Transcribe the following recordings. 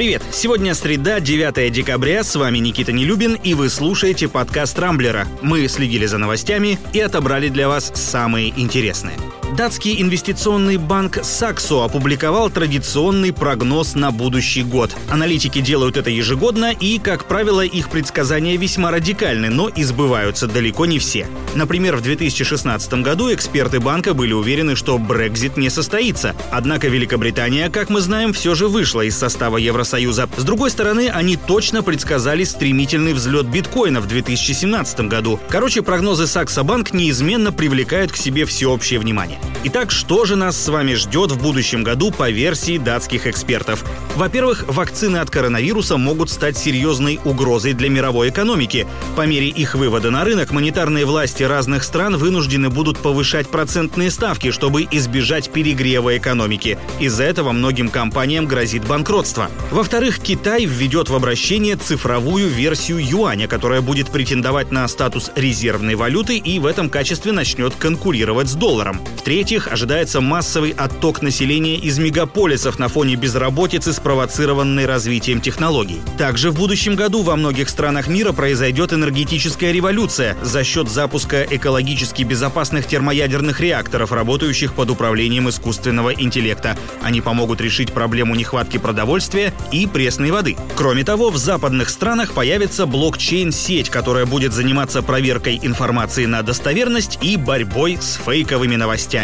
Привет! Сегодня среда, 9 декабря, с вами Никита Нелюбин, и вы слушаете подкаст «Рамблера». Мы следили за новостями и отобрали для вас самые интересные. Датский инвестиционный банк Saxo опубликовал традиционный прогноз на будущий год. Аналитики делают это ежегодно, и, как правило, их предсказания весьма радикальны, но избываются далеко не все. Например, в 2016 году эксперты банка были уверены, что Брекзит не состоится. Однако Великобритания, как мы знаем, все же вышла из состава Евросоюза. С другой стороны, они точно предсказали стремительный взлет биткоина в 2017 году. Короче, прогнозы Bank неизменно привлекают к себе всеобщее внимание. Итак, что же нас с вами ждет в будущем году по версии датских экспертов? Во-первых, вакцины от коронавируса могут стать серьезной угрозой для мировой экономики. По мере их вывода на рынок, монетарные власти разных стран вынуждены будут повышать процентные ставки, чтобы избежать перегрева экономики. Из-за этого многим компаниям грозит банкротство. Во-вторых, Китай введет в обращение цифровую версию юаня, которая будет претендовать на статус резервной валюты и в этом качестве начнет конкурировать с долларом. В-третьих, ожидается массовый отток населения из мегаполисов на фоне безработицы, спровоцированной развитием технологий. Также в будущем году во многих странах мира произойдет энергетическая революция за счет запуска экологически безопасных термоядерных реакторов, работающих под управлением искусственного интеллекта. Они помогут решить проблему нехватки продовольствия и пресной воды. Кроме того, в западных странах появится блокчейн-сеть, которая будет заниматься проверкой информации на достоверность и борьбой с фейковыми новостями.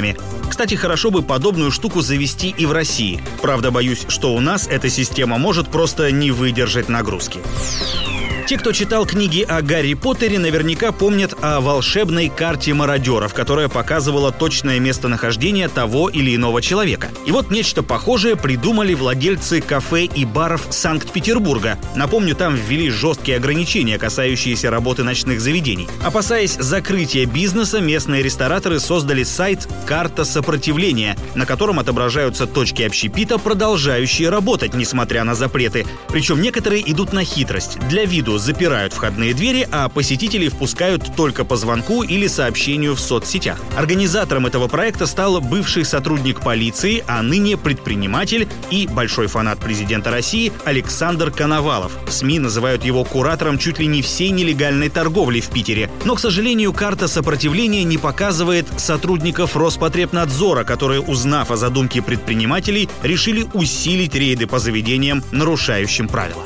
Кстати, хорошо бы подобную штуку завести и в России. Правда, боюсь, что у нас эта система может просто не выдержать нагрузки. Те, кто читал книги о Гарри Поттере, наверняка помнят о волшебной карте мародеров, которая показывала точное местонахождение того или иного человека. И вот нечто похожее придумали владельцы кафе и баров Санкт-Петербурга. Напомню, там ввели жесткие ограничения, касающиеся работы ночных заведений. Опасаясь закрытия бизнеса, местные рестораторы создали сайт «Карта сопротивления», на котором отображаются точки общепита, продолжающие работать, несмотря на запреты. Причем некоторые идут на хитрость. Для виду запирают входные двери, а посетителей впускают только по звонку или сообщению в соцсетях. Организатором этого проекта стал бывший сотрудник полиции, а ныне предприниматель и большой фанат президента России Александр Коновалов. СМИ называют его куратором чуть ли не всей нелегальной торговли в Питере. Но, к сожалению, карта сопротивления не показывает сотрудников Роспотребнадзора, которые, узнав о задумке предпринимателей, решили усилить рейды по заведениям, нарушающим правила.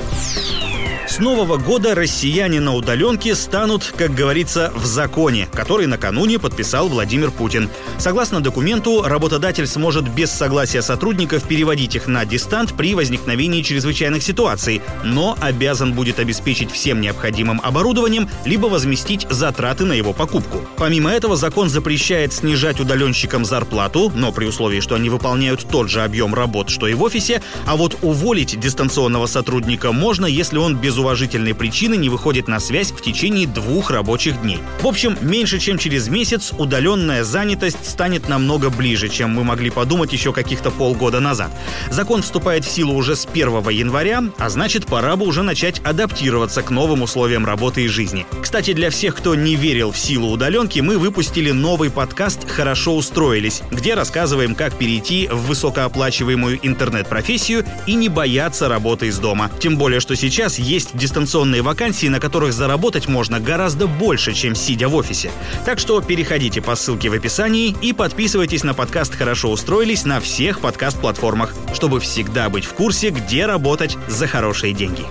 С нового года россияне на удаленке станут, как говорится, в законе, который накануне подписал Владимир Путин. Согласно документу, работодатель сможет без согласия сотрудников переводить их на дистант при возникновении чрезвычайных ситуаций, но обязан будет обеспечить всем необходимым оборудованием, либо возместить затраты на его покупку. Помимо этого, закон запрещает снижать удаленщикам зарплату, но при условии, что они выполняют тот же объем работ, что и в офисе, а вот уволить дистанционного сотрудника можно, если он без уважительной причины не выходит на связь в течение двух рабочих дней. В общем, меньше чем через месяц удаленная занятость станет намного ближе, чем мы могли подумать еще каких-то полгода назад. Закон вступает в силу уже с 1 января, а значит пора бы уже начать адаптироваться к новым условиям работы и жизни. Кстати, для всех, кто не верил в силу удаленки, мы выпустили новый подкаст «Хорошо устроились», где рассказываем, как перейти в высокооплачиваемую интернет-профессию и не бояться работы из дома. Тем более, что сейчас есть есть дистанционные вакансии, на которых заработать можно гораздо больше, чем сидя в офисе. Так что переходите по ссылке в описании и подписывайтесь на подкаст «Хорошо устроились» на всех подкаст-платформах, чтобы всегда быть в курсе, где работать за хорошие деньги.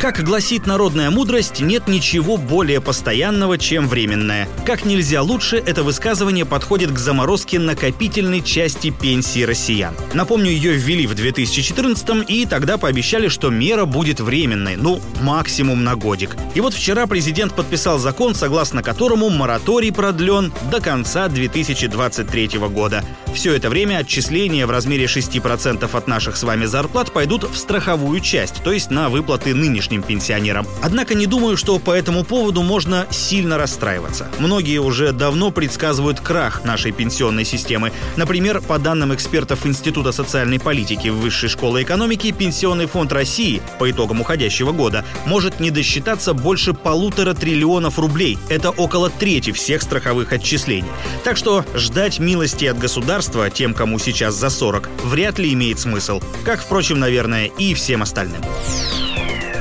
Как гласит народная мудрость, нет ничего более постоянного, чем временное. Как нельзя лучше, это высказывание подходит к заморозке накопительной части пенсии россиян. Напомню, ее ввели в 2014 и тогда пообещали, что мера будет временной, ну, максимум на годик. И вот вчера президент подписал закон, согласно которому мораторий продлен до конца 2023 года. Все это время отчисления в размере 6% от наших с вами зарплат пойдут в страховую часть, то есть на выплаты нынешних нынешним пенсионерам. Однако не думаю, что по этому поводу можно сильно расстраиваться. Многие уже давно предсказывают крах нашей пенсионной системы. Например, по данным экспертов Института социальной политики Высшей школы экономики, Пенсионный фонд России по итогам уходящего года может не досчитаться больше полутора триллионов рублей. Это около трети всех страховых отчислений. Так что ждать милости от государства тем, кому сейчас за 40, вряд ли имеет смысл. Как, впрочем, наверное, и всем остальным.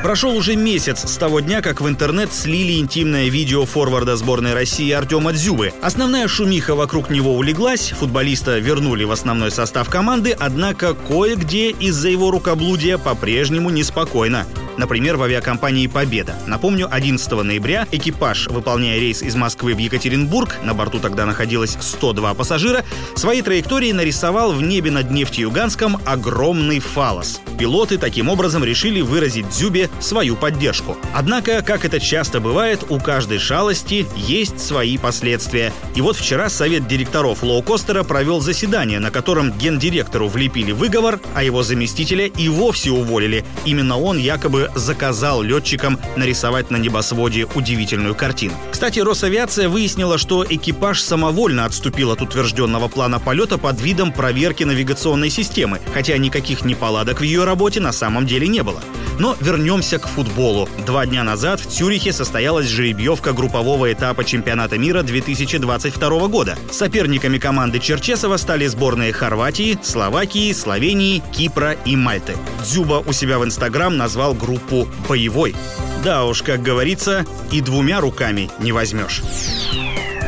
Прошел уже месяц с того дня, как в интернет слили интимное видео форварда сборной России Артема Дзюбы. Основная шумиха вокруг него улеглась, футболиста вернули в основной состав команды, однако кое-где из-за его рукоблудия по-прежнему неспокойно например, в авиакомпании «Победа». Напомню, 11 ноября экипаж, выполняя рейс из Москвы в Екатеринбург, на борту тогда находилось 102 пассажира, своей траекторией нарисовал в небе над Нефтеюганском огромный фалос. Пилоты таким образом решили выразить Дзюбе свою поддержку. Однако, как это часто бывает, у каждой шалости есть свои последствия. И вот вчера совет директоров лоукостера провел заседание, на котором гендиректору влепили выговор, а его заместителя и вовсе уволили. Именно он якобы заказал летчикам нарисовать на небосводе удивительную картину. Кстати, Росавиация выяснила, что экипаж самовольно отступил от утвержденного плана полета под видом проверки навигационной системы, хотя никаких неполадок в ее работе на самом деле не было. Но вернемся к футболу. Два дня назад в Цюрихе состоялась жеребьевка группового этапа чемпионата мира 2022 года. Соперниками команды Черчесова стали сборные Хорватии, Словакии, Словении, Кипра и Мальты. Дзюба у себя в Инстаграм назвал группу «боевой». Да уж, как говорится, и двумя руками не возьмешь.